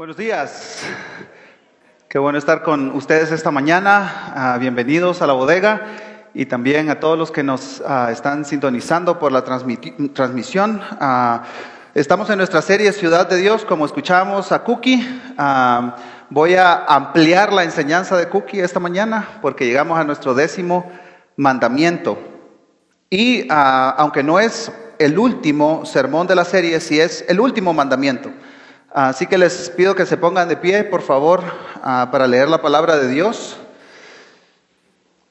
Buenos días. Qué bueno estar con ustedes esta mañana. Ah, bienvenidos a la bodega y también a todos los que nos ah, están sintonizando por la transmisión. Ah, estamos en nuestra serie Ciudad de Dios, como escuchamos a Cookie. voy a ampliar la enseñanza de Cookie esta mañana porque llegamos a nuestro décimo mandamiento. Y aunque no es el último sermón de la serie, sí es el último mandamiento. Así que les pido que se pongan de pie, por favor, ah, para leer la palabra de Dios.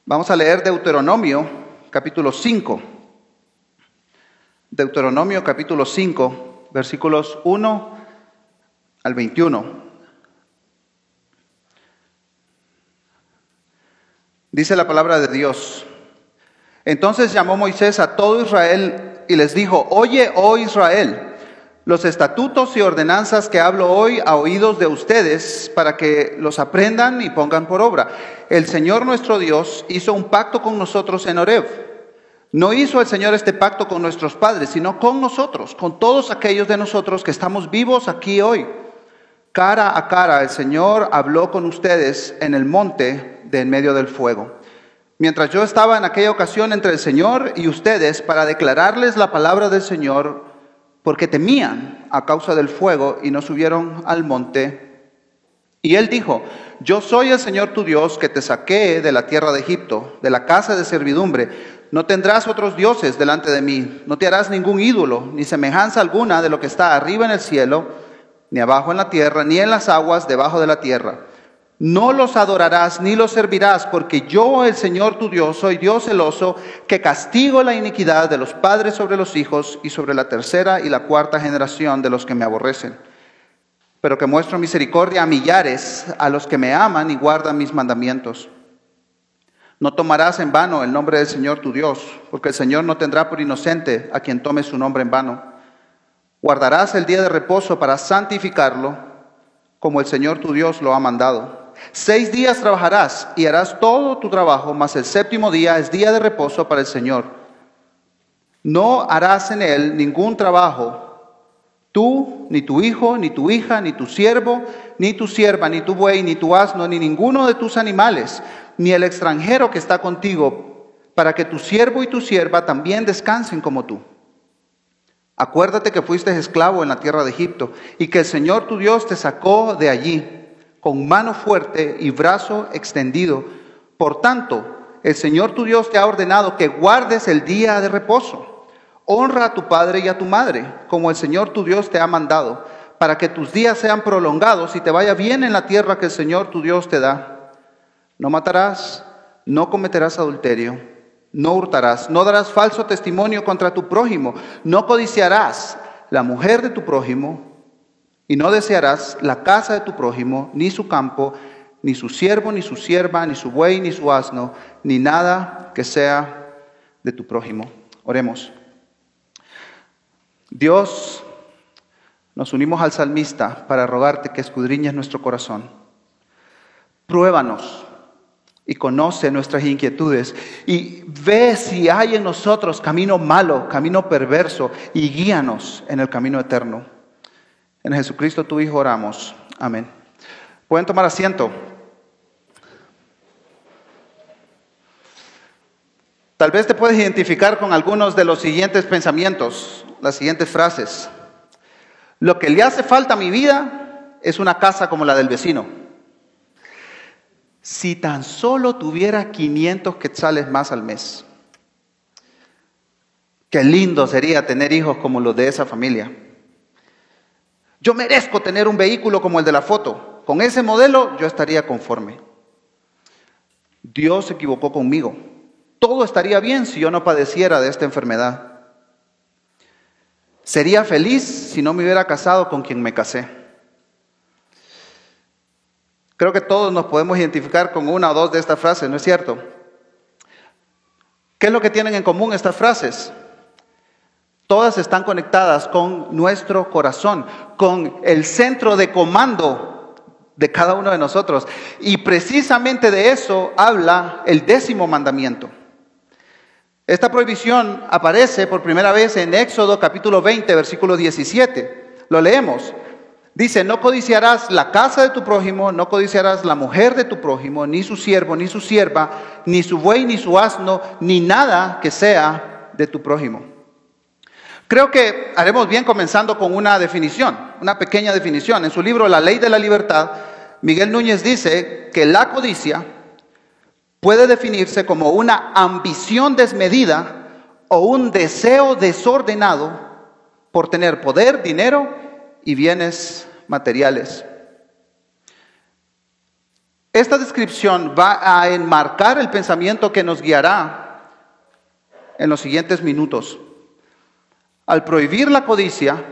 Vamos a leer Deuteronomio, capítulo 5. Deuteronomio, capítulo 5, versículos 1 al 21. Dice la palabra de Dios. Entonces llamó Moisés a todo Israel y les dijo, oye, oh Israel, los estatutos y ordenanzas que hablo hoy a oídos de ustedes para que los aprendan y pongan por obra. El Señor nuestro Dios hizo un pacto con nosotros en Oreb. No hizo el Señor este pacto con nuestros padres, sino con nosotros, con todos aquellos de nosotros que estamos vivos aquí hoy. Cara a cara el Señor habló con ustedes en el monte de en medio del fuego. Mientras yo estaba en aquella ocasión entre el Señor y ustedes para declararles la palabra del Señor, porque temían a causa del fuego y no subieron al monte. Y él dijo, yo soy el Señor tu Dios que te saqué de la tierra de Egipto, de la casa de servidumbre. No tendrás otros dioses delante de mí, no te harás ningún ídolo, ni semejanza alguna de lo que está arriba en el cielo, ni abajo en la tierra, ni en las aguas debajo de la tierra. No los adorarás ni los servirás, porque yo, el Señor tu Dios, soy Dios celoso, que castigo la iniquidad de los padres sobre los hijos y sobre la tercera y la cuarta generación de los que me aborrecen, pero que muestro misericordia a millares, a los que me aman y guardan mis mandamientos. No tomarás en vano el nombre del Señor tu Dios, porque el Señor no tendrá por inocente a quien tome su nombre en vano. Guardarás el día de reposo para santificarlo, como el Señor tu Dios lo ha mandado. Seis días trabajarás y harás todo tu trabajo, mas el séptimo día es día de reposo para el Señor. No harás en él ningún trabajo, tú, ni tu hijo, ni tu hija, ni tu siervo, ni tu sierva, ni tu buey, ni tu asno, ni ninguno de tus animales, ni el extranjero que está contigo, para que tu siervo y tu sierva también descansen como tú. Acuérdate que fuiste esclavo en la tierra de Egipto y que el Señor tu Dios te sacó de allí con mano fuerte y brazo extendido. Por tanto, el Señor tu Dios te ha ordenado que guardes el día de reposo. Honra a tu padre y a tu madre, como el Señor tu Dios te ha mandado, para que tus días sean prolongados y te vaya bien en la tierra que el Señor tu Dios te da. No matarás, no cometerás adulterio, no hurtarás, no darás falso testimonio contra tu prójimo, no codiciarás la mujer de tu prójimo, y no desearás la casa de tu prójimo, ni su campo, ni su siervo, ni su sierva, ni su buey, ni su asno, ni nada que sea de tu prójimo. Oremos. Dios, nos unimos al salmista para rogarte que escudriñes nuestro corazón. Pruébanos y conoce nuestras inquietudes y ve si hay en nosotros camino malo, camino perverso y guíanos en el camino eterno. En Jesucristo tu Hijo oramos. Amén. Pueden tomar asiento. Tal vez te puedes identificar con algunos de los siguientes pensamientos, las siguientes frases. Lo que le hace falta a mi vida es una casa como la del vecino. Si tan solo tuviera 500 quetzales más al mes. Qué lindo sería tener hijos como los de esa familia. Yo merezco tener un vehículo como el de la foto. Con ese modelo yo estaría conforme. Dios se equivocó conmigo. Todo estaría bien si yo no padeciera de esta enfermedad. Sería feliz si no me hubiera casado con quien me casé. Creo que todos nos podemos identificar con una o dos de estas frases, ¿no es cierto? ¿Qué es lo que tienen en común estas frases? Todas están conectadas con nuestro corazón, con el centro de comando de cada uno de nosotros. Y precisamente de eso habla el décimo mandamiento. Esta prohibición aparece por primera vez en Éxodo capítulo 20, versículo 17. Lo leemos. Dice, no codiciarás la casa de tu prójimo, no codiciarás la mujer de tu prójimo, ni su siervo, ni su sierva, ni su buey, ni su asno, ni nada que sea de tu prójimo. Creo que haremos bien comenzando con una definición, una pequeña definición. En su libro La ley de la libertad, Miguel Núñez dice que la codicia puede definirse como una ambición desmedida o un deseo desordenado por tener poder, dinero y bienes materiales. Esta descripción va a enmarcar el pensamiento que nos guiará en los siguientes minutos al prohibir la codicia,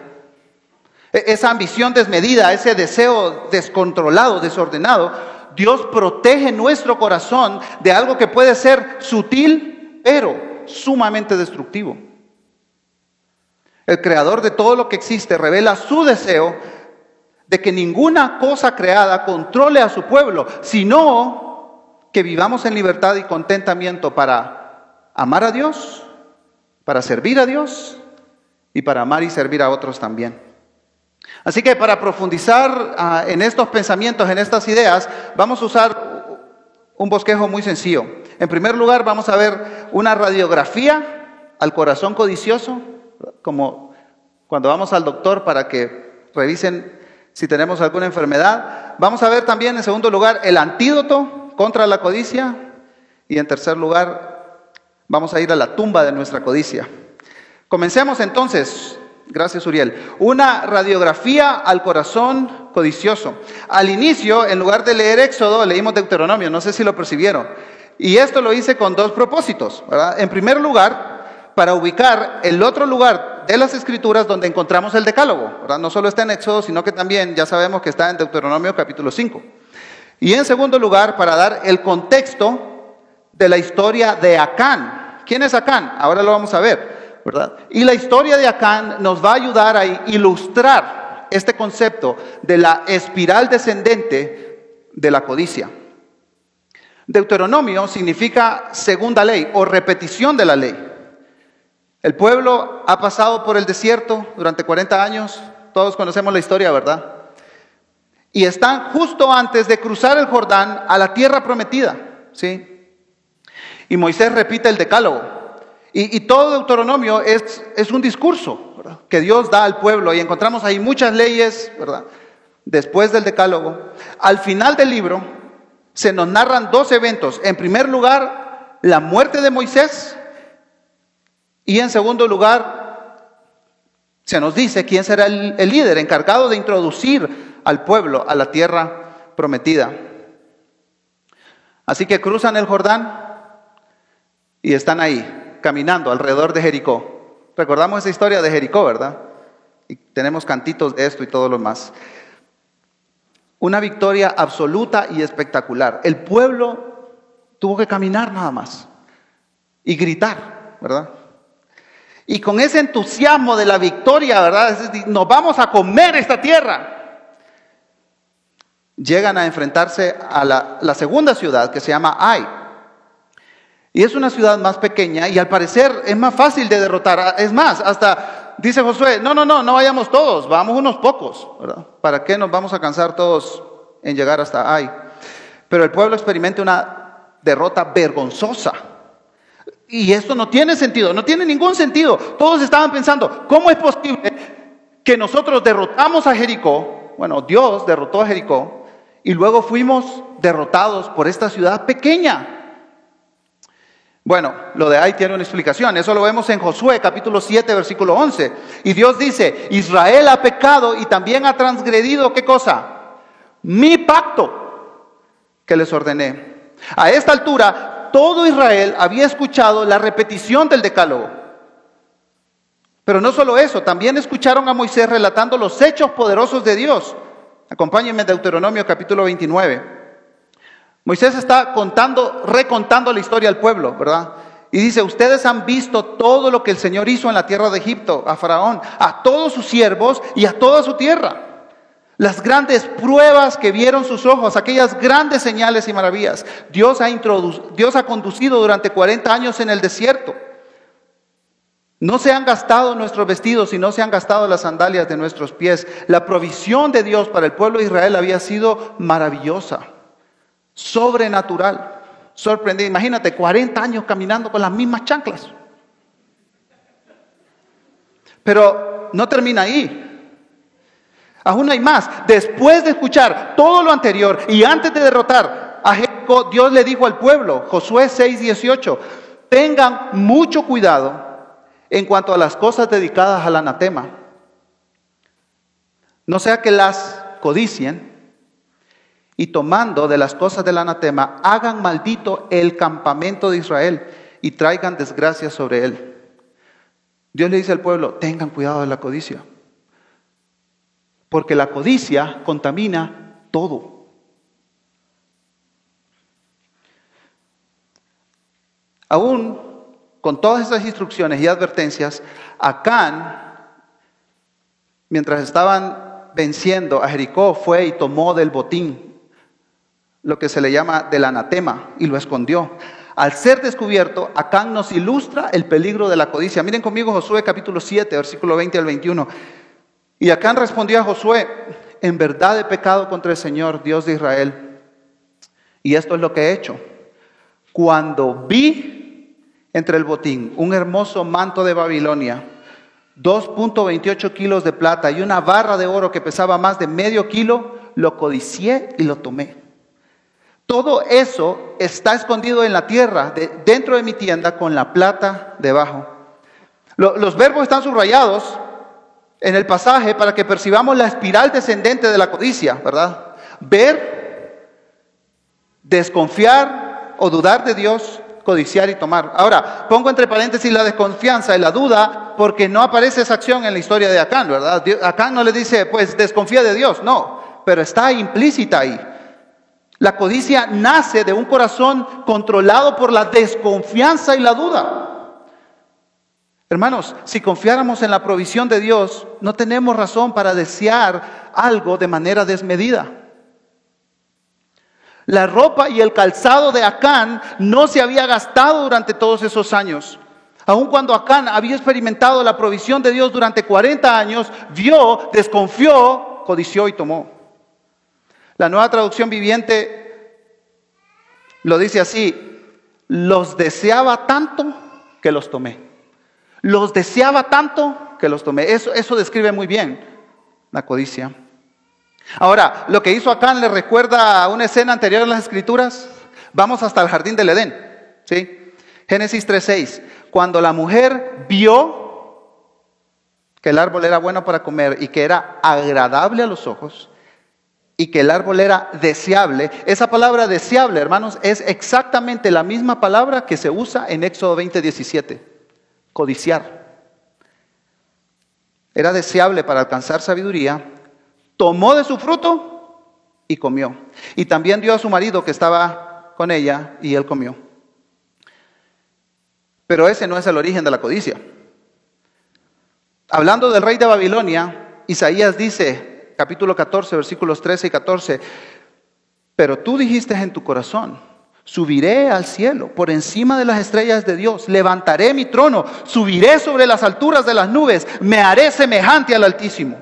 e-, esa ambición desmedida, ese deseo descontrolado, desordenado, Dios protege nuestro corazón de algo que puede ser sutil, pero sumamente destructivo. El creador de todo lo que existe revela su deseo de que ninguna cosa creada controle a su pueblo, sino que vivamos en libertad y contentamiento para amar a Dios, para servir a Dios y para amar y servir a otros también. Así que para profundizar ah, en estos pensamientos, en estas ideas, vamos a usar un bosquejo muy sencillo. En primer lugar, vamos a ver una radiografía al corazón codicioso, como cuando vamos al doctor para que revisen si tenemos alguna enfermedad. Vamos a ver también, en segundo lugar, el antídoto contra la codicia. Y en tercer lugar, vamos a ir a la tumba de nuestra codicia. Comencemos entonces, gracias Uriel, una radiografía al corazón codicioso. Al inicio, en lugar de leer Éxodo, leímos Deuteronomio, no sé si lo percibieron. Y esto lo hice con dos propósitos. En primer lugar, para ubicar el otro lugar de las escrituras donde encontramos el decálogo. No solo está en Éxodo, sino que también ya sabemos que está en Deuteronomio capítulo 5. Y en segundo lugar, para dar el contexto de la historia de Acán. ¿Quién es Acán? Ahora lo vamos a ver. Y la historia de Acán nos va a ayudar a ilustrar este concepto de la espiral descendente de la codicia. Deuteronomio significa segunda ley o repetición de la ley. El pueblo ha pasado por el desierto durante 40 años, todos conocemos la historia, ¿verdad? Y están justo antes de cruzar el Jordán a la tierra prometida, ¿sí? Y Moisés repite el decálogo. Y, todo Deuteronomio es, un discurso que Dios da al pueblo y encontramos ahí muchas leyes, ¿verdad? Después del decálogo. Al final del libro se nos narran dos eventos. En primer lugar, la muerte de Moisés y en segundo lugar, se nos dice quién será el líder encargado de introducir al pueblo a la tierra prometida. Así que cruzan el Jordán y están ahí, caminando alrededor de Jericó. Recordamos esa historia de Jericó, ¿verdad? Y tenemos cantitos de esto y todo lo más. Una victoria absoluta y espectacular. El pueblo tuvo que caminar nada más y gritar, ¿verdad? Y con ese entusiasmo de la victoria, ¿verdad? Nos vamos a comer esta tierra. Llegan a enfrentarse a la, segunda ciudad que se llama Ai. Y es una ciudad más pequeña y al parecer es más fácil de derrotar. Es más, hasta dice Josué, no, no, no, no vayamos todos, vamos unos pocos. ¿Para qué nos vamos a cansar todos en llegar hasta ahí? Pero el pueblo experimenta una derrota vergonzosa. Y esto no tiene sentido, no tiene ningún sentido. Todos estaban pensando, ¿cómo es posible que nosotros derrotamos a Jericó? Bueno, Dios derrotó a Jericó y luego fuimos derrotados por esta ciudad pequeña. Bueno, lo de ahí tiene una explicación. Eso lo vemos en Josué capítulo 7, versículo 11. Y Dios dice, Israel ha pecado y también ha transgredido, ¿qué cosa? Mi pacto que les ordené. A esta altura, todo Israel había escuchado la repetición del decálogo. Pero no solo eso, también escucharon a Moisés relatando los hechos poderosos de Dios. Acompáñenme Deuteronomio capítulo 29. Moisés está contando, recontando la historia al pueblo, ¿verdad? Y dice, ustedes han visto todo lo que el Señor hizo en la tierra de Egipto, a Faraón, a todos sus siervos y a toda su tierra. Las grandes pruebas que vieron sus ojos, aquellas grandes señales y maravillas. Dios ha, Dios ha conducido durante 40 años en el desierto. No se han gastado nuestros vestidos y no se han gastado las sandalias de nuestros pies. La provisión de Dios para el pueblo de Israel había sido maravillosa, sobrenatural, sorprendente. Imagínate, 40 años caminando con las mismas chanclas. Pero no termina ahí. Aún hay más. Después de escuchar todo lo anterior y antes de derrotar a Jericó, Dios le dijo al pueblo, Josué 6:18, tengan mucho cuidado en cuanto a las cosas dedicadas al anatema. No sea que las codicien y tomando de las cosas del anatema, hagan maldito el campamento de Israel y traigan desgracia sobre él. Dios le dice al pueblo, tengan cuidado de la codicia, porque la codicia contamina todo. Aún con todas esas instrucciones y advertencias, Acán, mientras estaban venciendo a Jericó, fue y tomó del botín lo que se le llama del anatema y lo escondió. Al ser descubierto, Acán nos ilustra el peligro de la codicia. Miren conmigo Josué capítulo 7, versículo 20 al 21. Y Acán respondió a Josué, en verdad he pecado contra el Señor, Dios de Israel. Y esto es lo que he hecho. Cuando vi entre el botín, un hermoso manto de Babilonia, 2.28 kilos de plata y una barra de oro que pesaba más de medio kilo, lo codicié y lo tomé. Todo eso está escondido en la tierra, dentro de mi tienda, con la plata debajo. los verbos están subrayados en el pasaje para que percibamos la espiral descendente de la codicia, ¿verdad? Ver, desconfiar o dudar de Dios, codiciar y tomar. Ahora, pongo entre paréntesis la desconfianza y la duda porque no aparece esa acción en la historia de Acán, ¿verdad? Acán no le dice, pues desconfía de Dios, no, pero está implícita ahí. La codicia nace de un corazón controlado por la desconfianza y la duda. Hermanos, si confiáramos en la provisión de Dios, no tenemos razón para desear algo de manera desmedida. La ropa y el calzado de Acán no se había gastado durante todos esos años. Aun cuando Acán había experimentado la provisión de Dios durante 40 años, vio, desconfió, codició y tomó. La nueva traducción viviente lo dice así, los deseaba tanto que los tomé. Los deseaba tanto que los tomé. Eso, eso describe muy bien la codicia. Ahora, lo que hizo Acán le recuerda a una escena anterior en las Escrituras. Vamos hasta el jardín del Edén. ¿sí? Génesis 3:6. Cuando la mujer vio que el árbol era bueno para comer y que era agradable a los ojos y que el árbol era deseable, esa palabra deseable, hermanos, es exactamente la misma palabra que se usa en Éxodo 20:17, codiciar. Era deseable para alcanzar sabiduría tomó de su fruto y comió. Y también dio a su marido que estaba con ella y él comió. Pero ese no es el origen de la codicia. Hablando del rey de Babilonia, Isaías dice, capítulo 14, versículos 13 y 14, pero tú dijiste en tu corazón, subiré al cielo por encima de las estrellas de Dios, levantaré mi trono, subiré sobre las alturas de las nubes, me haré semejante al Altísimo.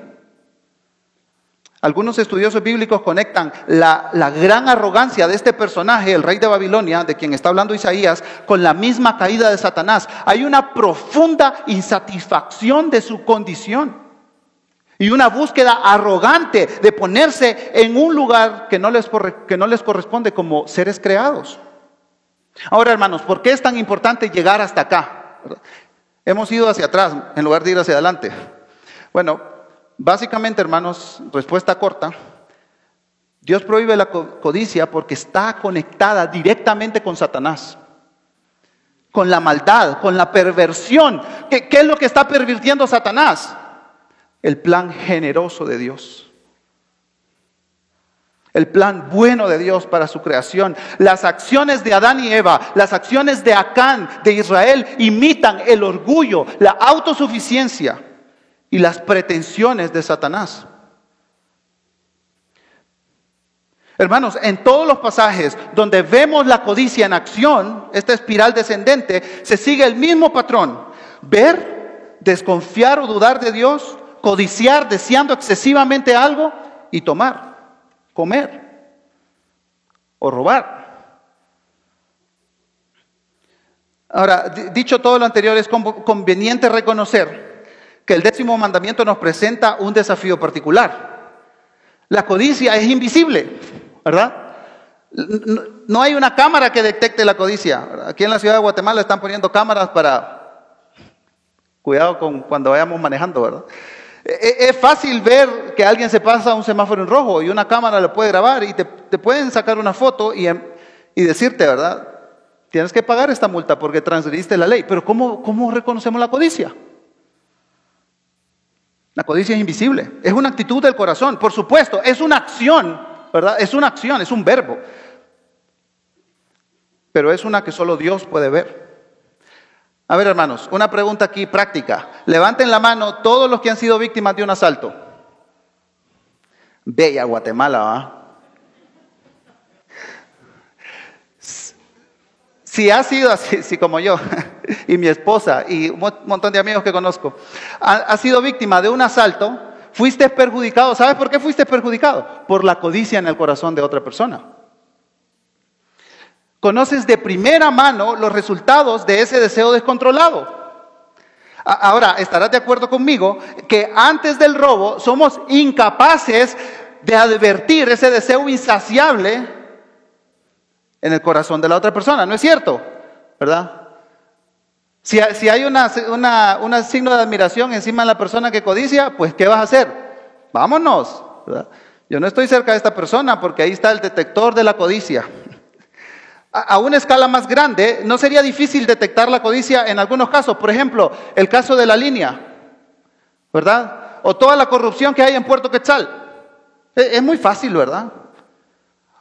Algunos estudiosos bíblicos conectan la, gran arrogancia de este personaje, el rey de Babilonia, de quien está hablando Isaías, con la misma caída de Satanás. Hay una profunda insatisfacción de su condición y una búsqueda arrogante de ponerse en un lugar que no les, que no les corresponde como seres creados. Ahora, hermanos, ¿por qué es tan importante llegar hasta acá? Hemos ido hacia atrás en lugar de ir hacia adelante. Bueno, Básicamente, hermanos, respuesta corta. Dios prohíbe la codicia porque está conectada directamente con Satanás, con la maldad, con la perversión. ¿Qué, es lo que está pervirtiendo Satanás? El plan generoso de Dios el plan bueno de Dios para su creación. Las acciones de Adán y Eva, las acciones de Acán, de Israel, imitan el orgullo, la autosuficiencia y las pretensiones de Satanás. Hermanos, en todos los pasajes donde vemos la codicia en acción, esta espiral descendente, se sigue el mismo patrón. Ver, desconfiar o dudar de Dios, codiciar deseando excesivamente algo y tomar, comer o robar. Ahora, dicho todo lo anterior, es conveniente reconocer que el décimo mandamiento nos presenta un desafío particular. La codicia es invisible, ¿verdad? No hay una cámara que detecte la codicia. Aquí en la ciudad de Guatemala están poniendo cámaras para cuidado con cuando vayamos manejando, ¿verdad? E, e, es fácil ver que alguien se pasa un semáforo en rojo y una cámara lo puede grabar y te, pueden sacar una foto y, em, y, decirte, ¿verdad? Tienes que pagar esta multa porque transgrediste la ley. Pero ¿cómo, ¿cómo reconocemos la codicia? La codicia es invisible, es una actitud del corazón, por supuesto, es una acción, ¿verdad? Es una acción, es un verbo. Pero es una que solo Dios puede ver. A ver, hermanos, una pregunta aquí práctica. Levanten la mano todos los que han sido víctimas de un asalto. Bella Guatemala, ¿va? Si ha sido así, si como yo y mi esposa y un montón de amigos que conozco, ha, sido víctima de un asalto, fuiste perjudicado. ¿Sabes por qué fuiste perjudicado? Por la codicia en el corazón de otra persona. Conoces de primera mano los resultados de ese deseo descontrolado. Ahora, estarás de acuerdo conmigo que antes del robo somos incapaces de advertir ese deseo insaciable en el corazón de la otra persona, ¿no es cierto? ¿Verdad? Si, hay una, un signo de admiración encima de la persona que codicia, pues ¿qué vas a hacer? Vámonos. Yo no estoy cerca de esta persona porque ahí está el detector de la codicia a una escala más grande, no sería difícil detectar la codicia en algunos casos. Por ejemplo, el caso de la línea, ¿verdad? O toda la corrupción que hay en Puerto Quetzal. E, es muy fácil, ¿verdad?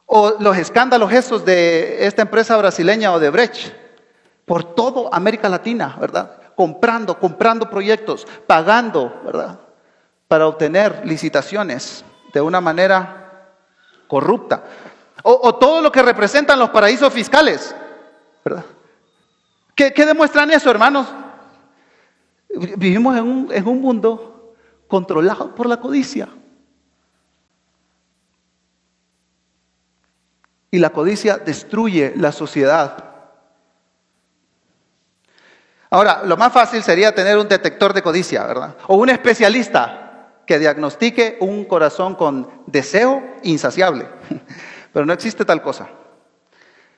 O los escándalos esos de esta empresa brasileña o de Brecht. Por todo América Latina, ¿verdad? Comprando, comprando proyectos, pagando, ¿verdad? Para obtener licitaciones de una manera corrupta. O, todo lo que representan los paraísos fiscales. ¿verdad? ¿Qué, demuestran eso, hermanos? Vivimos en un, en un mundo controlado por la codicia. Y la codicia destruye la sociedad. Ahora, lo más fácil sería tener un detector de codicia, ¿verdad? O un especialista que diagnostique un corazón con deseo insaciable. Pero no existe tal cosa.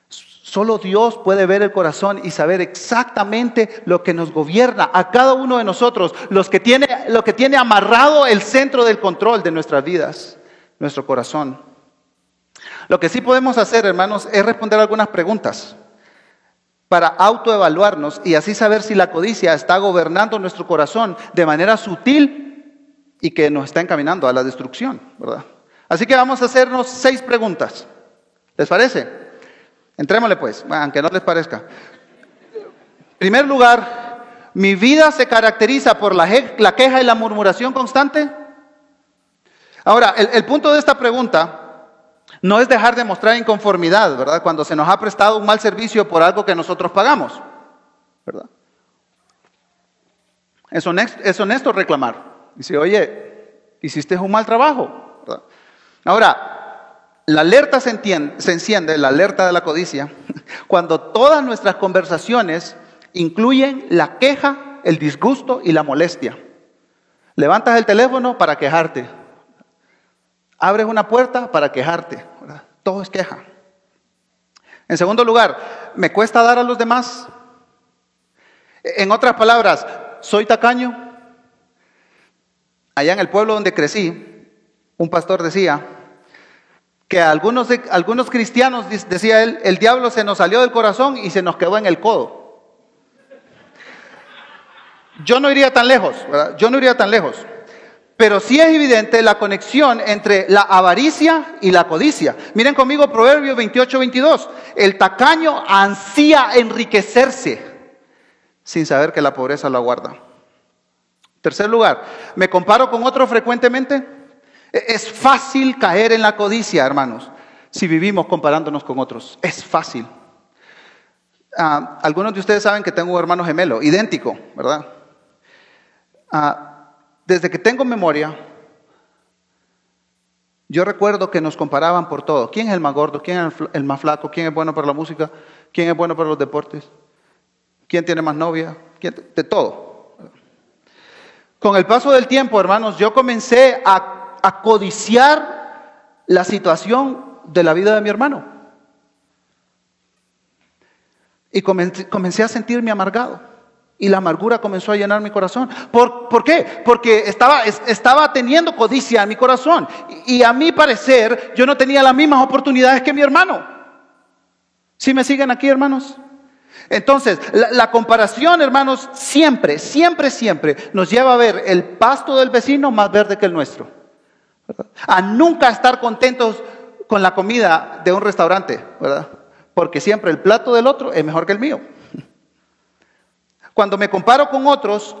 Solo Dios puede ver el corazón y saber exactamente lo que nos gobierna a cada uno de nosotros, los que tiene, lo que tiene amarrado el centro del control de nuestras vidas, nuestro corazón. Lo que sí podemos hacer, hermanos, es responder algunas preguntas para autoevaluarnos y así saber si la codicia está gobernando nuestro corazón de manera sutil y que nos está encaminando a la destrucción, ¿verdad? Así que vamos a hacernos seis preguntas. ¿Les parece? Entrémosle pues, aunque no les parezca. En primer lugar, ¿mi vida se caracteriza por la, queja y la murmuración constante? Ahora, el, el punto de esta pregunta no es dejar de mostrar inconformidad, ¿verdad? Cuando se nos ha prestado un mal servicio por algo que nosotros pagamos, ¿verdad? Es honesto, es honesto reclamar. Dice, oye, hiciste un mal trabajo, ¿verdad? Ahora, la alerta se, enciende, la alerta de la codicia, cuando todas nuestras conversaciones incluyen la queja, el disgusto y la molestia. Levantas el teléfono para quejarte. Abres una puerta para quejarte. Todo es queja. En segundo lugar, ¿me cuesta dar a los demás? En otras palabras, ¿soy tacaño? Allá en el pueblo donde crecí, un pastor decía, que algunos, algunos cristianos, decía él, el diablo se nos salió del corazón y se nos quedó en el codo. Yo no iría tan lejos, ¿verdad? Yo no iría tan lejos. Pero sí es evidente la conexión entre la avaricia y la codicia. Miren conmigo Proverbios 28, 22. El tacaño ansía enriquecerse sin saber que la pobreza lo aguarda. Tercer lugar, ¿me comparo con otro frecuentemente? E-, es fácil caer en la codicia, hermanos, si vivimos comparándonos con otros. Es fácil. Ah, algunos de ustedes saben que tengo un hermano gemelo, idéntico, ¿verdad? Ah, desde que tengo memoria, yo recuerdo que nos comparaban por todo. ¿Quién es el más gordo? ¿Quién es el más flaco? ¿Quién es bueno para la música? ¿Quién es bueno para los deportes? ¿Quién tiene más novia? De todo. Con el paso del tiempo, hermanos, yo comencé a, a codiciar la situación de la vida de mi hermano. Y comencé, a sentirme amargado. Y la amargura comenzó a llenar mi corazón. ¿Por, ¿por qué? Porque estaba, teniendo codicia en mi corazón. Y, a mi parecer, yo no tenía las mismas oportunidades que mi hermano. ¿Sí me siguen aquí, hermanos? Entonces, la, comparación, hermanos, siempre, siempre, siempre nos lleva a ver el pasto del vecino más verde que el nuestro. A nunca estar contentos con la comida de un restaurante, ¿verdad? porque siempre el plato del otro es mejor que el mío. Cuando me comparo con otros,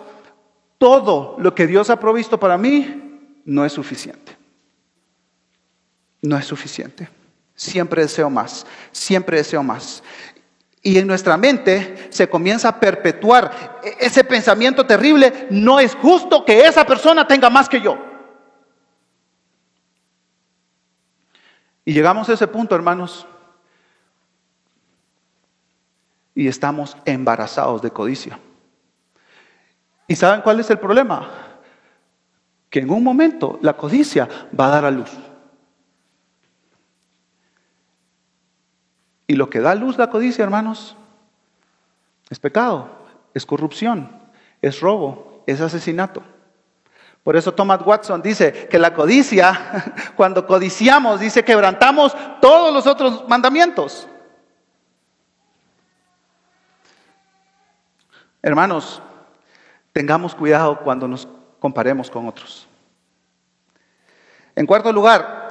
todo lo que Dios ha provisto para mí no es suficiente. No es suficiente. Siempre deseo más, siempre deseo más. Y en nuestra mente se comienza a perpetuar ese pensamiento terrible, no es justo que esa persona tenga más que yo. Y llegamos a ese punto, hermanos, y estamos embarazados de codicia. ¿Y saben cuál es el problema? Que en un momento la codicia va a dar a luz. Y lo que da a luz la codicia, hermanos, es pecado, es corrupción, es robo, es asesinato. Por eso Thomas Watson dice que la codicia, cuando codiciamos, dice quebrantamos todos los otros mandamientos. Hermanos, tengamos cuidado cuando nos comparemos con otros. En cuarto lugar,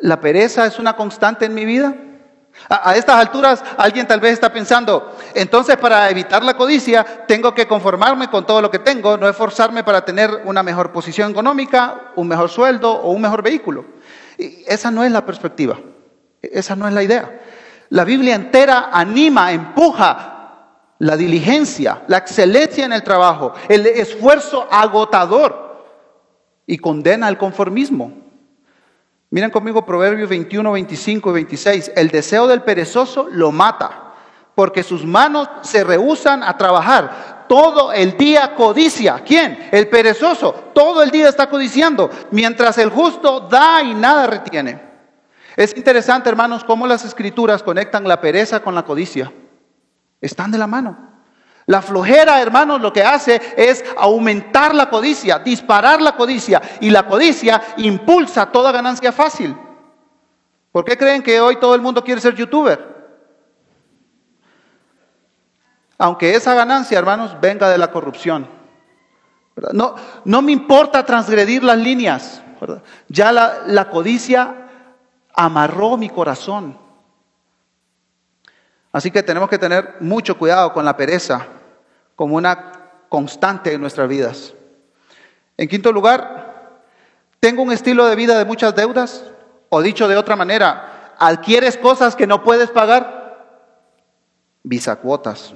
¿la pereza es una constante en mi vida? A, estas alturas alguien tal vez está pensando, entonces para evitar la codicia tengo que conformarme con todo lo que tengo, no esforzarme para tener una mejor posición económica, un mejor sueldo o un mejor vehículo. Esa no es la perspectiva, esa no es la idea. La Biblia entera anima, empuja la diligencia, la excelencia en el trabajo, el esfuerzo agotador y condena al conformismo. Miren conmigo Proverbios 21, 25 y 26. El deseo del perezoso lo mata, porque sus manos se rehusan a trabajar. Todo el día codicia. ¿Quién? El perezoso. Todo el día está codiciando, mientras el justo da y nada retiene. Es interesante, hermanos, cómo las escrituras conectan la pereza con la codicia. Están de la mano. La flojera, hermanos, lo que hace es aumentar la codicia, disparar la codicia. Y la codicia impulsa toda ganancia fácil. ¿Por qué creen que hoy todo el mundo quiere ser youtuber? Aunque esa ganancia, hermanos, venga de la corrupción. No, no me importa transgredir las líneas. Ya la, la codicia amarró mi corazón. Así que tenemos que tener mucho cuidado con la pereza como una constante en nuestras vidas. En quinto lugar, tengo un estilo de vida de muchas deudas, o dicho de otra manera, adquieres cosas que no puedes pagar, bisacuotas.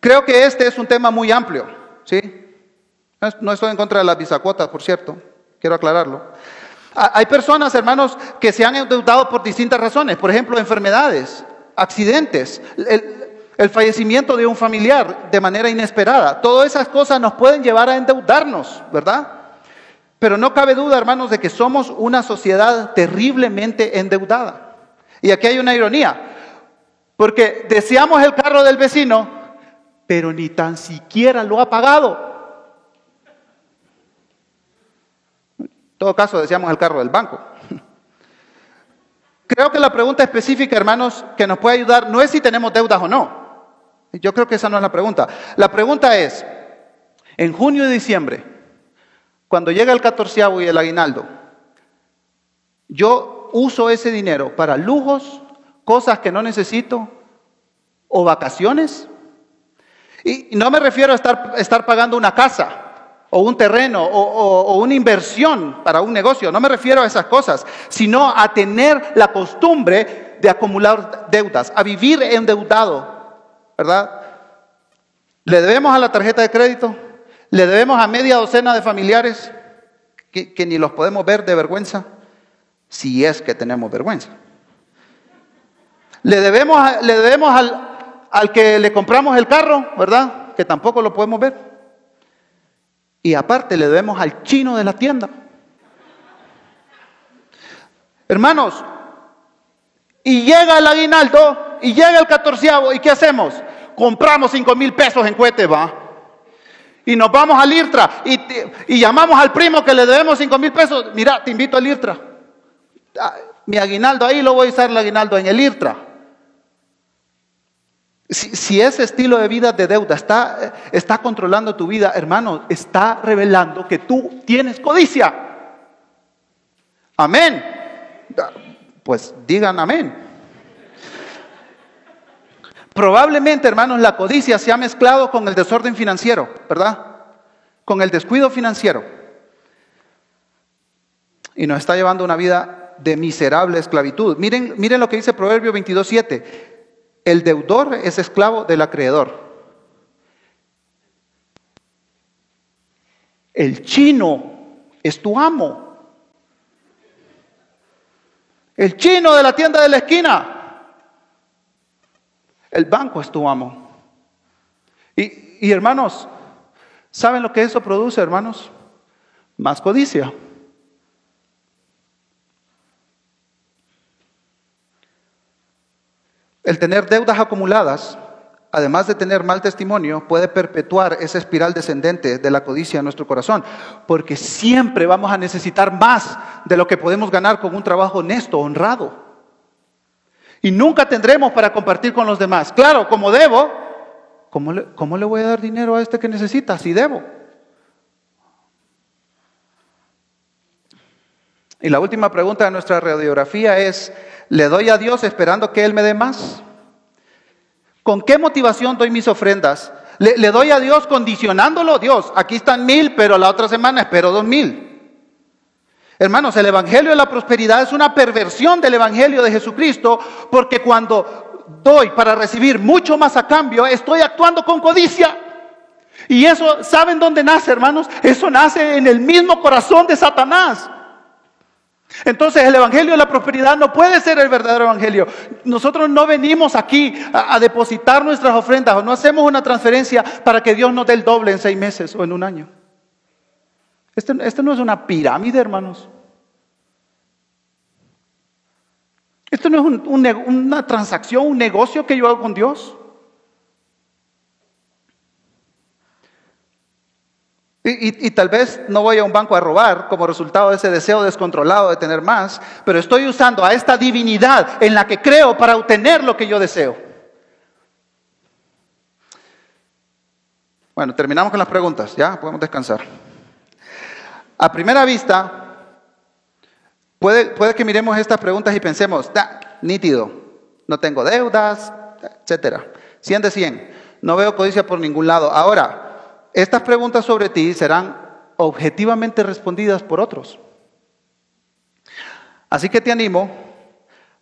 Creo que este es un tema muy amplio, ¿sí? No estoy en contra de las bisacuotas, por cierto, quiero aclararlo. Hay personas, hermanos, que se han endeudado por distintas razones, por ejemplo, enfermedades, accidentes, fallecimiento de un familiar de manera inesperada. Todas esas cosas nos pueden llevar a endeudarnos, ¿verdad? Pero no cabe duda, hermanos, de que somos una sociedad terriblemente endeudada. Y aquí hay una ironía, porque deseamos el carro del vecino, pero ni tan siquiera lo ha pagado. En todo caso, deseamos el carro del banco. Creo que la pregunta específica, hermanos, que nos puede ayudar no es si tenemos deudas o no. Yo creo que esa no es la pregunta. La pregunta es, en junio y diciembre, cuando llega el catorceavo y el aguinaldo, yo uso ese dinero para lujos, cosas que no necesito o vacaciones. Y no me refiero a estar, estar pagando una casa, o un terreno o, una inversión para un negocio. No me refiero a esas cosas, sino a tener la costumbre de acumular deudas, a vivir endeudado, ¿verdad? Le debemos a la tarjeta de crédito, Le debemos a media docena de familiares que, ni los podemos ver de vergüenza, si es que tenemos vergüenza. Le debemos, le debemos al, al que le compramos el carro, ¿verdad? Que tampoco lo podemos ver. Y aparte le debemos al chino de la tienda. Hermanos, y llega el aguinaldo, y llega el catorceavo, ¿y qué hacemos? Compramos cinco mil pesos en cohete. Y nos vamos al IRTRA y, llamamos al primo que le debemos cinco mil pesos. Mira, te invito al IRTRA. Ah, mi aguinaldo, ahí lo voy a usar el aguinaldo en el IRTRA. Si, si, ese estilo de vida de deuda está, está controlando tu vida, hermano, está revelando que tú tienes codicia. Amén. Pues digan amén. Probablemente, hermanos, la codicia se ha mezclado con el desorden financiero, ¿verdad? Con el descuido financiero. Y nos está llevando una vida de miserable esclavitud. Miren, miren lo que dice Proverbio 22.7. El deudor es esclavo del acreedor. El chino es tu amo. El chino de la tienda de la esquina. El banco es tu amo. Y, y, hermanos, ¿saben lo que eso produce, hermanos? Más codicia. El tener deudas acumuladas, además de tener mal testimonio, puede perpetuar esa espiral descendente de la codicia en nuestro corazón, porque siempre vamos a necesitar más de lo que podemos ganar con un trabajo honesto, honrado. Y nunca tendremos para compartir con los demás. Claro, como debo, ¿cómo le, cómo le voy a dar dinero a este que necesita si debo? Y la última pregunta de nuestra radiografía es, ¿le doy a Dios esperando que Él me dé más? ¿Con qué motivación doy mis ofrendas? ¿Le, le doy a Dios condicionándolo? Dios, aquí están mil, pero la otra semana espero dos mil. Hermanos, el Evangelio de la Prosperidad es una perversión del Evangelio de Jesucristo, porque cuando doy para recibir mucho más a cambio, estoy actuando con codicia. Y eso, ¿saben dónde nace, hermanos? Eso nace en el mismo corazón de Satanás. Entonces el Evangelio de la Prosperidad no puede ser el verdadero Evangelio. Nosotros no venimos aquí a, depositar nuestras ofrendas o no hacemos una transferencia para que Dios nos dé el doble en seis meses o en un año. Esto, esto no es una pirámide, hermanos. Esto no es un, un, una transacción, un negocio que yo hago con Dios. Y, y, tal vez no voy a un banco a robar como resultado de ese deseo descontrolado de tener más, pero estoy usando a esta divinidad en la que creo para obtener lo que yo deseo. Bueno, terminamos con las preguntas, ya podemos descansar. A primera vista, puede, puede que miremos estas preguntas y pensemos, nítido, no tengo deudas, etcétera. 100 de 100, no veo codicia por ningún lado. Ahora, estas preguntas sobre ti serán objetivamente respondidas por otros. Así que te animo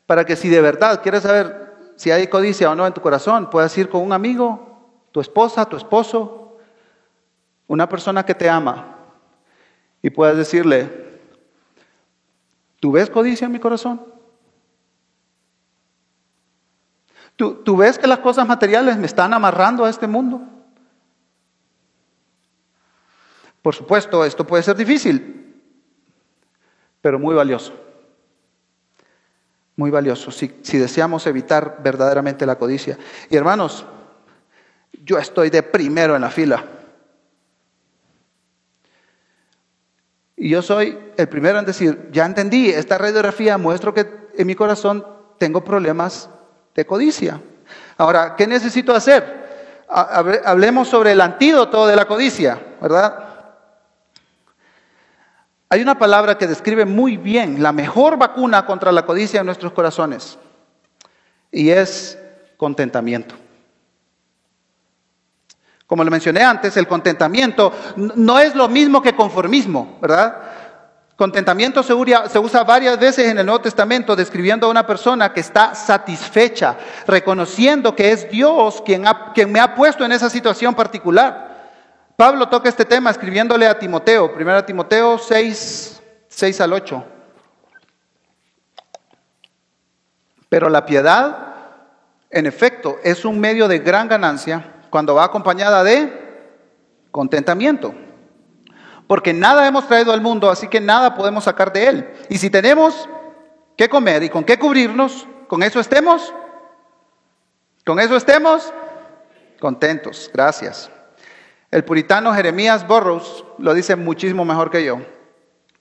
para que si de verdad quieres saber si hay codicia o no en tu corazón, puedas ir con un amigo, tu esposa, tu esposo, una persona que te ama y puedas decirle, ¿tú ves codicia en mi corazón? ¿Tú, ¿Tú, ves que las cosas materiales me están amarrando a este mundo? Por supuesto, esto puede ser difícil, pero muy valioso. Muy valioso si deseamos evitar verdaderamente la codicia. Y hermanos, yo estoy de primero en la fila. Y yo soy el primero en decir, ya entendí, esta radiografía muestra que en mi corazón tengo problemas de codicia. Ahora, ¿qué necesito hacer? Hablemos sobre el antídoto de la codicia, ¿verdad? Hay una palabra que describe muy bien la mejor vacuna contra la codicia en nuestros corazones y es contentamiento. Como le mencioné antes, el contentamiento no es lo mismo que conformismo, ¿verdad? Contentamiento se usa varias veces en el Nuevo Testamento describiendo a una persona que está satisfecha, reconociendo que es Dios quien, ha, quien me ha puesto en esa situación particular. Pablo toca este tema escribiéndole a Timoteo, 1 Timoteo 6, 6 al 8. Pero la piedad, en efecto, es un medio de gran ganancia cuando va acompañada de contentamiento. Porque nada hemos traído al mundo, así que nada podemos sacar de él. Y si tenemos que comer y con qué cubrirnos, con eso estemos, con eso estemos contentos. Gracias. El puritano Jeremías Burroughs lo dice muchísimo mejor que yo.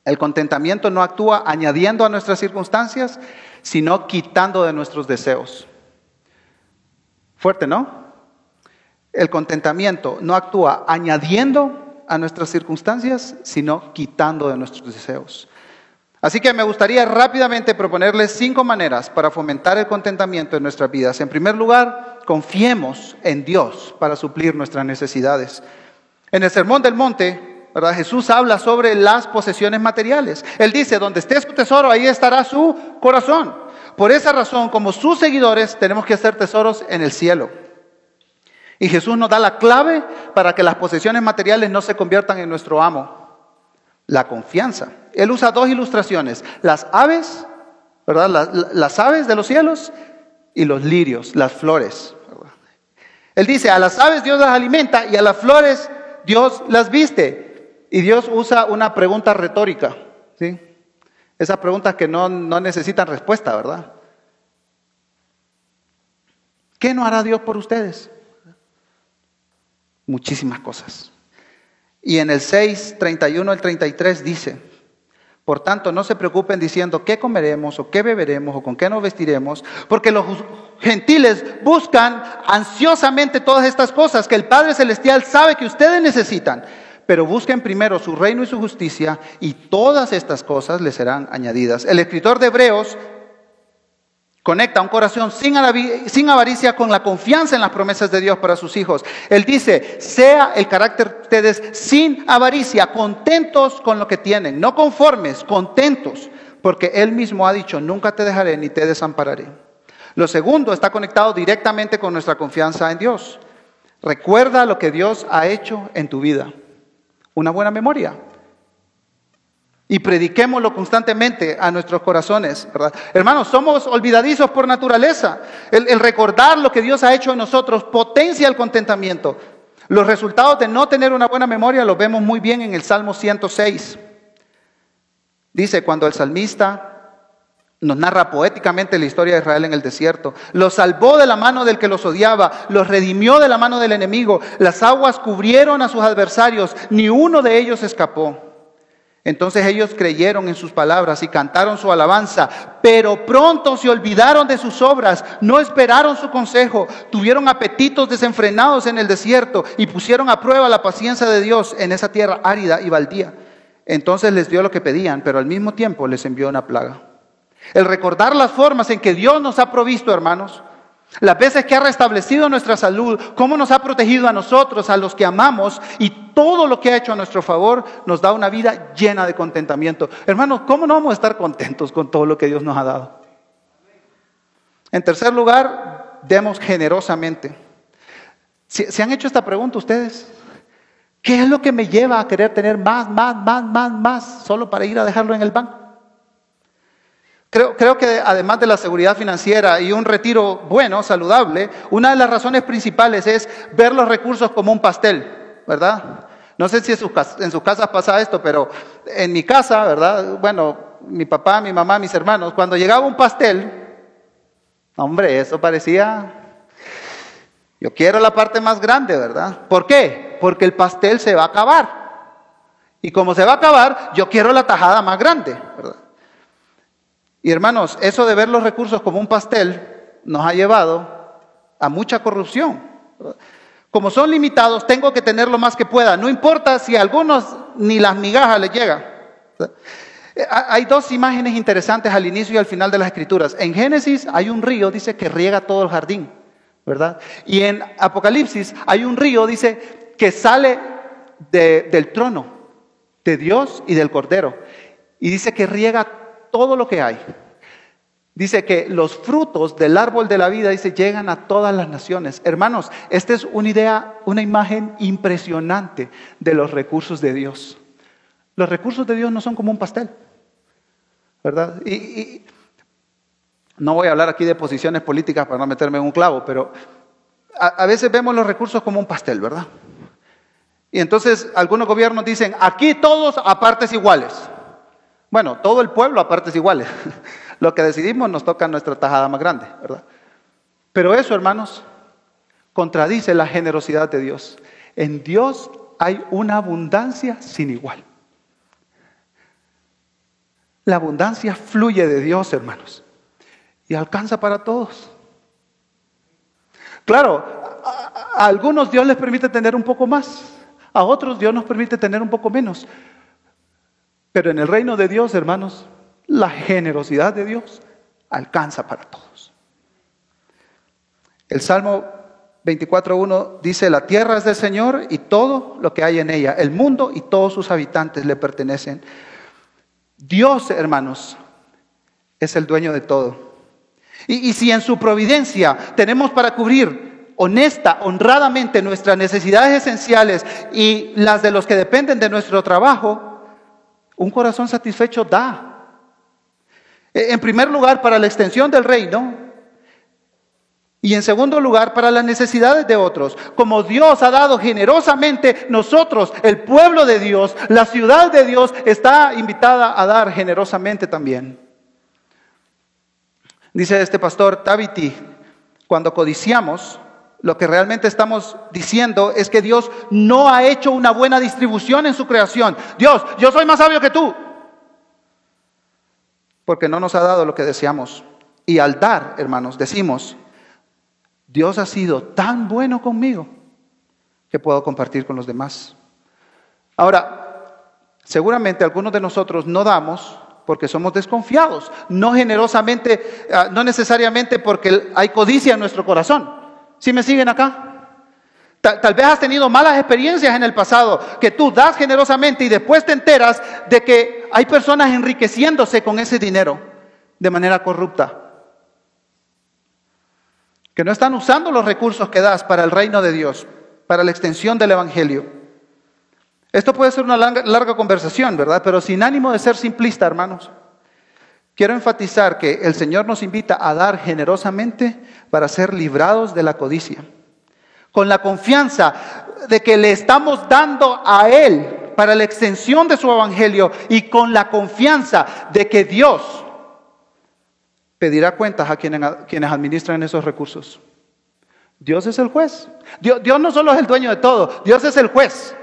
El contentamiento no actúa añadiendo a nuestras circunstancias, sino quitando de nuestros deseos. Fuerte, ¿no? El contentamiento no actúa añadiendo a nuestras circunstancias, sino quitando de nuestros deseos. Así que me gustaría rápidamente proponerles cinco maneras para fomentar el contentamiento en nuestras vidas. En primer lugar, confiemos en Dios para suplir nuestras necesidades. En el Sermón del Monte. Jesús habla sobre las posesiones materiales. Él dice, donde esté su tesoro, ahí estará su corazón. Por esa razón, como sus seguidores, tenemos que hacer tesoros en el cielo. Y Jesús nos da la clave para que las posesiones materiales no se conviertan en nuestro amo la confianza. Él usa dos ilustraciones, las aves, ¿verdad? Las, aves de los cielos y los lirios, las flores. Él dice, a las aves Dios las alimenta y a las flores Dios las viste. Y Dios usa una pregunta retórica, ¿sí? Esas preguntas que no, no necesitan respuesta, ¿verdad? ¿Qué no hará Dios por ustedes? Muchísimas cosas. Y en el 6, 31 al 33 dice, por tanto, no se preocupen diciendo qué comeremos o qué beberemos o con qué nos vestiremos, porque los gentiles buscan ansiosamente todas estas cosas que el Padre Celestial sabe que ustedes necesitan. Pero busquen primero su reino y su justicia y todas estas cosas les serán añadidas. El escritor de Hebreos Conecta un corazón sin, avaricia con la confianza en las promesas de Dios para sus hijos. Él dice, sea el carácter de ustedes sin avaricia, contentos con lo que tienen, no conformes, contentos, porque Él mismo ha dicho, nunca te dejaré ni te desampararé. Lo segundo está conectado directamente con nuestra confianza en Dios. Recuerda lo que Dios ha hecho en tu vida. Una buena memoria. Y prediquémoslo constantemente a nuestros corazones, ¿verdad? Hermanos, somos olvidadizos por naturaleza. El, el, recordar lo que Dios ha hecho en nosotros potencia el contentamiento. Los resultados de no tener una buena memoria los vemos muy bien en el Salmo 106. Dice, cuando el salmista nos narra poéticamente la historia de Israel en el desierto. Los salvó de la mano del que los odiaba, los redimió de la mano del enemigo. Las aguas cubrieron a sus adversarios, ni uno de ellos escapó. Entonces ellos creyeron en sus palabras y cantaron su alabanza, pero pronto se olvidaron de sus obras, no esperaron su consejo, tuvieron apetitos desenfrenados en el desierto y pusieron a prueba la paciencia de Dios en esa tierra árida y baldía. Entonces les dio lo que pedían, pero al mismo tiempo les envió una plaga. El recordar las formas en que Dios nos ha provisto, hermanos, las veces que ha restablecido nuestra salud, cómo nos ha protegido a nosotros, a los que amamos y todo lo que ha hecho a nuestro favor nos da una vida llena de contentamiento. Hermanos, ¿cómo no vamos a estar contentos con todo lo que Dios nos ha dado? En tercer lugar, demos generosamente. ¿Se han hecho esta pregunta ustedes? ¿Qué es lo que me lleva a querer tener más, más, más, más, más, solo para ir a dejarlo en el banco? Creo, que además de la seguridad financiera y un retiro bueno, saludable, una de las razones principales es ver los recursos como un pastel, ¿verdad? No sé si en sus, en sus casas pasa esto, pero en mi casa, ¿verdad? Bueno, mi papá, mi mamá, mis hermanos, cuando llegaba un pastel, hombre, eso parecía, yo quiero la parte más grande, ¿verdad? ¿Por qué? Porque el pastel se va a acabar. Y como se va a acabar, yo quiero la tajada más grande, ¿verdad? Y hermanos, eso de ver los recursos como un pastel nos ha llevado a mucha corrupción. Como son limitados, tengo que tener lo más que pueda. No importa si a algunos ni las migajas les llegan. Hay dos imágenes interesantes al inicio y al final de las escrituras. En Génesis hay un río, dice, que riega todo el jardín, ¿verdad? Y en Apocalipsis hay un río, dice, que sale del trono de Dios y del Cordero. Y dice que riega todo lo que hay. Dice que los frutos del árbol de la vida, dice, llegan a todas las naciones. Hermanos, esta es una idea, una imagen impresionante de los recursos de Dios. Los recursos de Dios no son como un pastel, ¿verdad? Y, no voy a hablar aquí de posiciones políticas para no meterme en un clavo, pero a, a veces vemos los recursos como un pastel, ¿verdad? Y entonces algunos gobiernos dicen, aquí todos a partes iguales. Bueno, todo el pueblo a partes iguales. Lo que decidimos nos toca nuestra tajada más grande, ¿verdad? Pero eso, hermanos, contradice la generosidad de Dios. En Dios hay una abundancia sin igual. La abundancia fluye de Dios, hermanos, y alcanza para todos. Claro, a, algunos Dios les permite tener un poco más, a otros Dios nos permite tener un poco menos. Pero en el reino de Dios, hermanos, la generosidad de Dios alcanza para todos. El Salmo 24.1 dice, la tierra es del Señor y todo lo que hay en ella, el mundo y todos sus habitantes le pertenecen. Dios, hermanos, es el dueño de todo. Y, y si en su providencia tenemos para cubrir honesta, honradamente nuestras necesidades esenciales y las de los que dependen de nuestro trabajo, un corazón satisfecho da eh, en primer lugar, para la extensión del reino. Y en segundo lugar, para las necesidades de otros. Como Dios ha dado generosamente, nosotros, el pueblo de Dios, la ciudad de Dios, está invitada a dar generosamente también. Dice este pastor Tabiti, cuando codiciamos, lo que realmente estamos diciendo es que Dios no ha hecho una buena distribución en su creación. Dios, yo soy más sabio que tú porque no nos ha dado lo que deseamos. Y al dar, hermanos, decimos, Dios ha sido tan bueno conmigo que puedo compartir con los demás. Ahora, seguramente algunos de nosotros no damos porque somos desconfiados, no generosamente, ah, no necesariamente porque hay codicia en nuestro corazón. ¿Sí me siguen acá? Tal, vez has tenido malas experiencias en el pasado, que tú das generosamente y después te enteras de que hay personas enriqueciéndose con ese dinero de manera corrupta. Que no están usando los recursos que das para el reino de Dios, para la extensión del Evangelio. Esto puede ser una larga, larga conversación, ¿verdad? Pero sin ánimo de ser simplista, hermanos. Quiero enfatizar que el Señor nos invita a dar generosamente para ser librados de la codicia con la confianza de que le estamos dando a Él para la extensión de su evangelio y con la confianza de que Dios pedirá cuentas a quienes, administran esos recursos. Dios es el juez. Dios, Dios, no solo es el dueño de todo, Dios es el juez.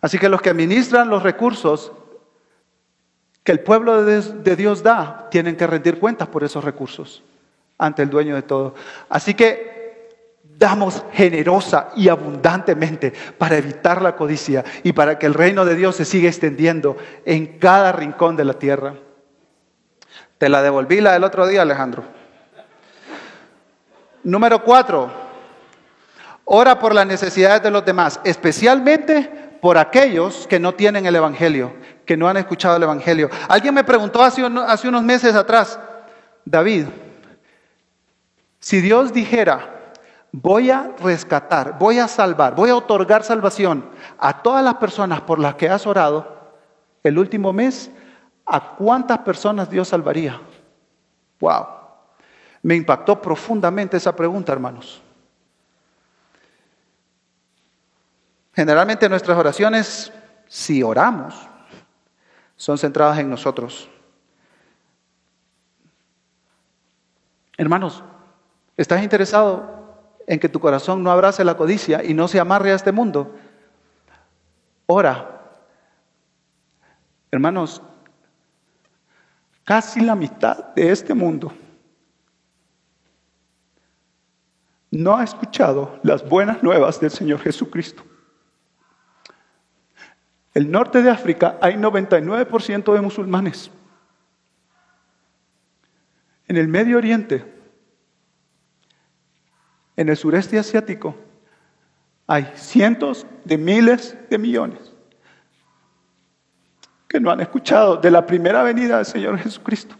Así que los que administran los recursos que el pueblo de Dios da, tienen que rendir cuentas por esos recursos ante el dueño de todo. Así que damos generosa y abundantemente para evitar la codicia y para que el reino de Dios se siga extendiendo en cada rincón de la tierra. Te la devolví la del otro día, Alejandro. Número cuatro, ora por las necesidades de los demás, especialmente por aquellos que no tienen el Evangelio, que no han escuchado el Evangelio. Alguien me preguntó hace, hace unos meses atrás, David, si Dios dijera, voy a rescatar, voy a salvar, voy a otorgar salvación a todas las personas por las que has orado el último mes, ¿a cuántas personas Dios salvaría? Wow. Me impactó profundamente esa pregunta, hermanos. Generalmente nuestras oraciones, si oramos, son centradas en nosotros. Hermanos, ¿Estás interesado en que tu corazón no abrace la codicia y no se amarre a este mundo? Ora. Hermanos, casi la mitad de este mundo no ha escuchado las buenas nuevas del Señor Jesucristo. El norte de África hay 99% de musulmanes. En el Medio Oriente en el sureste asiático hay cientos de miles de millones. que no han escuchado de la primera venida del Señor Jesucristo.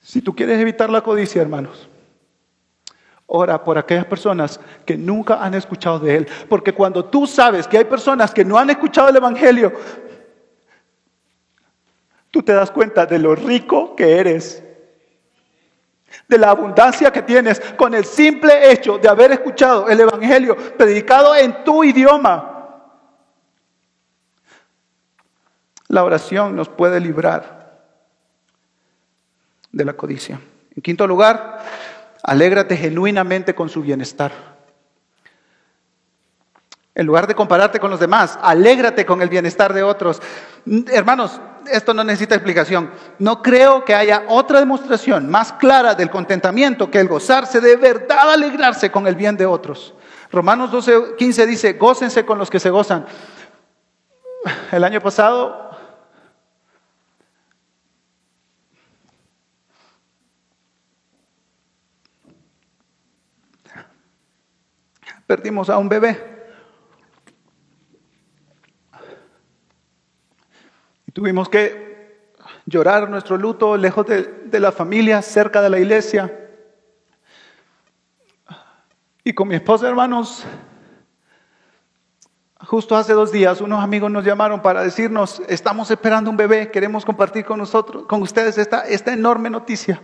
Si tú quieres evitar la codicia, hermanos, ora por aquellas personas que nunca han escuchado de Él. Porque cuando tú sabes que hay personas que no han escuchado el Evangelio, tú te das cuenta de lo rico que eres, de la abundancia que tienes con el simple hecho de haber escuchado el Evangelio predicado en tu idioma. La oración nos puede librar de la codicia. En quinto lugar, alégrate genuinamente con su bienestar. En lugar de compararte con los demás, alégrate con el bienestar de otros. Hermanos, esto no necesita explicación. No creo que haya otra demostración más clara del contentamiento que el gozarse de verdad, alegrarse con el bien de otros. Romanos 12, 15 dice, gócense con los que se gozan. El año pasado perdimos a un bebé. Y tuvimos que llorar nuestro luto lejos de, de, la familia, cerca de la iglesia. Y con mi esposa, hermanos, justo hace dos días unos amigos nos llamaron para decirnos, estamos esperando un bebé, queremos compartir con nosotros, con ustedes esta, esta enorme noticia.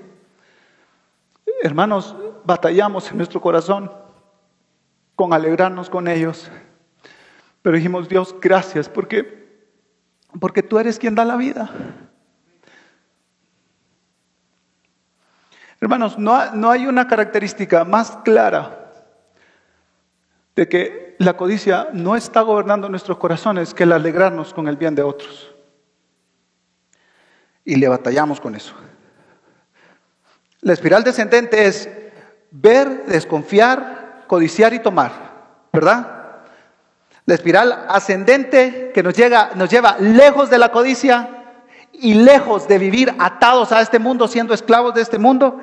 Hermanos, batallamos en nuestro corazón con alegrarnos con ellos. Pero dijimos, Dios, gracias, porque, porque tú eres quien da la vida. Hermanos, no, no hay una característica más clara de que la codicia no está gobernando nuestros corazones que el alegrarnos con el bien de otros. Y le batallamos con eso. La espiral descendente es ver, desconfiar, codiciar y tomar, ¿verdad? La espiral ascendente que nos, llega, nos lleva lejos de la codicia y lejos de vivir atados a este mundo, siendo esclavos de este mundo,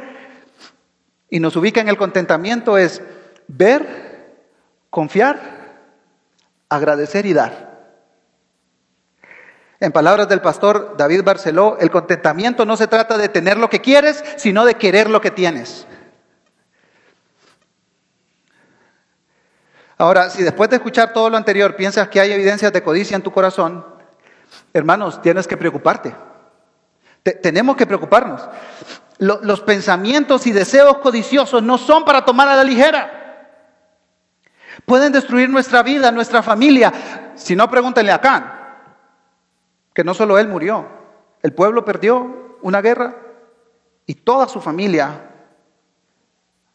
y nos ubica en el contentamiento es ver, confiar, agradecer y dar. En palabras del pastor David Barceló, el contentamiento no se trata de tener lo que quieres, sino de querer lo que tienes. Ahora, si después de escuchar todo lo anterior piensas que hay evidencias de codicia en tu corazón, hermanos, tienes que preocuparte. tenemos que preocuparnos. los pensamientos y deseos codiciosos no son para tomar a la ligera. Pueden destruir nuestra vida, nuestra familia. Si no, pregúntenle a Can, que no solo él murió, el pueblo perdió una guerra y toda su familia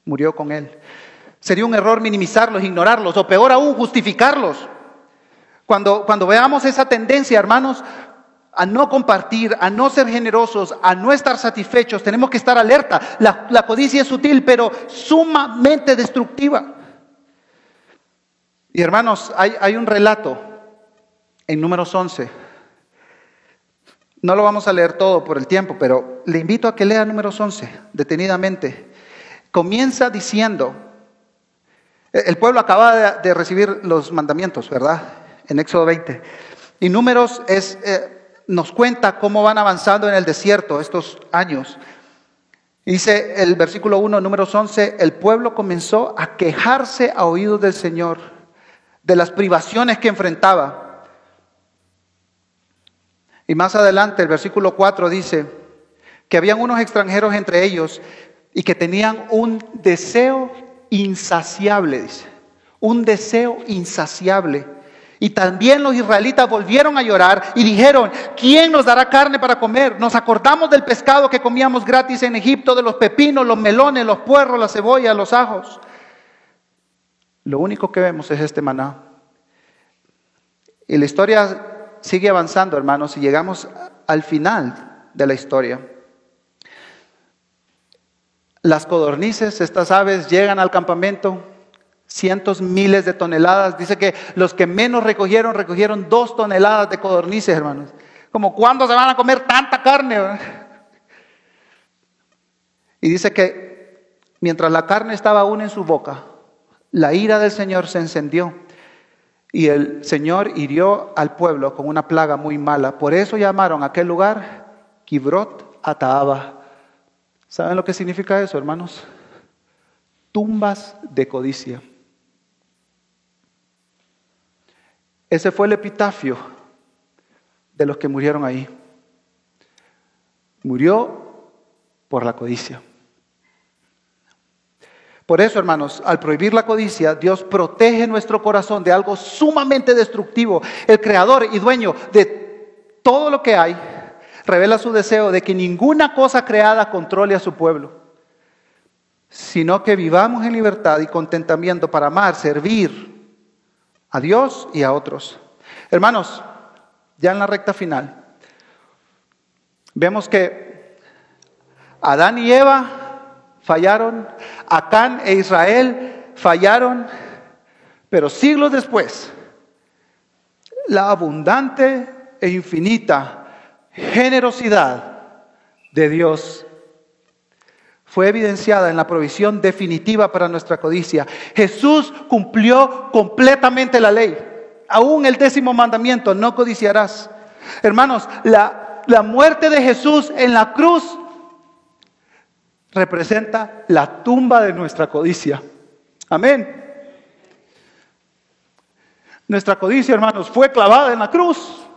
murió con él. Sería un error minimizarlos, ignorarlos o peor aún justificarlos. Cuando, cuando veamos esa tendencia, hermanos, a no compartir, a no ser generosos, a no estar satisfechos, tenemos que estar alerta. La, codicia es sutil, pero sumamente destructiva. Y hermanos, hay, hay un relato en números 11. No lo vamos a leer todo por el tiempo, pero le invito a que lea números 11 detenidamente. Comienza diciendo, el pueblo acaba de, recibir los mandamientos, ¿verdad? En Éxodo 20. Y números eh, nos cuenta cómo van avanzando en el desierto estos años. Dice el versículo 1, números 11, el pueblo comenzó a quejarse a oídos del Señor de las privaciones que enfrentaba. Y más adelante el versículo 4 dice que habían unos extranjeros entre ellos y que tenían un deseo insaciable, dice. Un deseo insaciable. Y también los israelitas volvieron a llorar y dijeron, ¿quién nos dará carne para comer? Nos acordamos del pescado que comíamos gratis en Egipto, de los pepinos, los melones, los puerros, la cebolla, los ajos. Lo único que vemos es este maná. Y la historia sigue avanzando, hermanos, y llegamos al final de la historia. Las codornices, estas aves, llegan al campamento, cientos, miles de toneladas. Dice que los que menos recogieron, recogieron dos toneladas de codornices, hermanos. Como, ¿cuándo se van a comer tanta carne? Y dice que mientras la carne estaba aún en su boca, la ira del Señor se encendió. Y el Señor hirió al pueblo con una plaga muy mala. Por eso llamaron a aquel lugar Kibrot Ataaba. ¿Saben lo que significa eso, hermanos? Tumbas de codicia. Ese fue el epitafio de los que murieron ahí. Murió por la codicia. Por eso, hermanos, al prohibir la codicia, Dios protege nuestro corazón de algo sumamente destructivo. El creador y dueño de todo lo que hay revela su deseo de que ninguna cosa creada controle a su pueblo, sino que vivamos en libertad y contentamiento para amar, servir a Dios y a otros. Hermanos, ya en la recta final, vemos que Adán y Eva fallaron, Acán e Israel fallaron, pero siglos después, la abundante e infinita generosidad de Dios fue evidenciada en la provisión definitiva para nuestra codicia. Jesús cumplió completamente la ley, aún el décimo mandamiento, no codiciarás. Hermanos, la, la muerte de Jesús en la cruz representa la tumba de nuestra codicia. Amén. Nuestra codicia, hermanos, fue clavada en la cruz.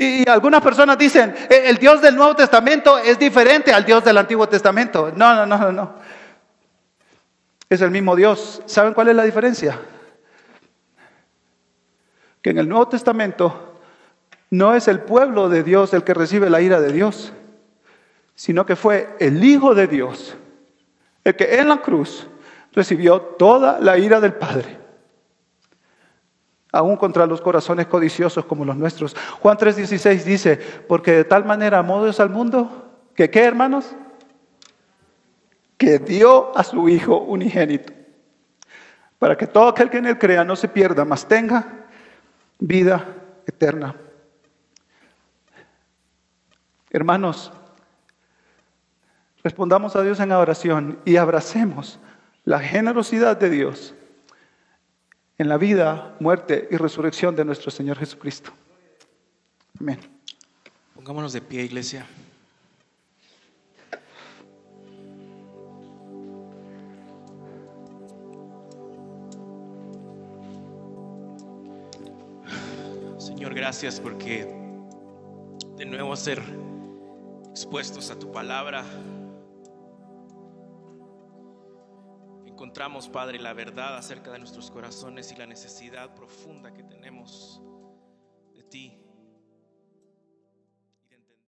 Y algunas personas dicen, e, el Dios del Nuevo Testamento es diferente al Dios del Antiguo Testamento. No, no, no, no, no. Es el mismo Dios. ¿Saben cuál es la diferencia? Que en el Nuevo Testamento no es el pueblo de Dios el que recibe la ira de Dios, sino que fue el Hijo de Dios, el que en la cruz recibió toda la ira del Padre, aún contra los corazones codiciosos como los nuestros. Juan 3:16 dice, porque de tal manera amó Dios al mundo, que qué hermanos, que dio a su Hijo unigénito, para que todo aquel que en él crea no se pierda, mas tenga vida eterna. Hermanos, Respondamos a Dios en oración y abracemos la generosidad de Dios en la vida, muerte y resurrección de nuestro Señor Jesucristo. Amén. Pongámonos de pie, iglesia. Señor, gracias porque de nuevo ser expuestos a tu palabra. Encontramos, Padre, la verdad acerca de nuestros corazones y la necesidad profunda que tenemos de ti.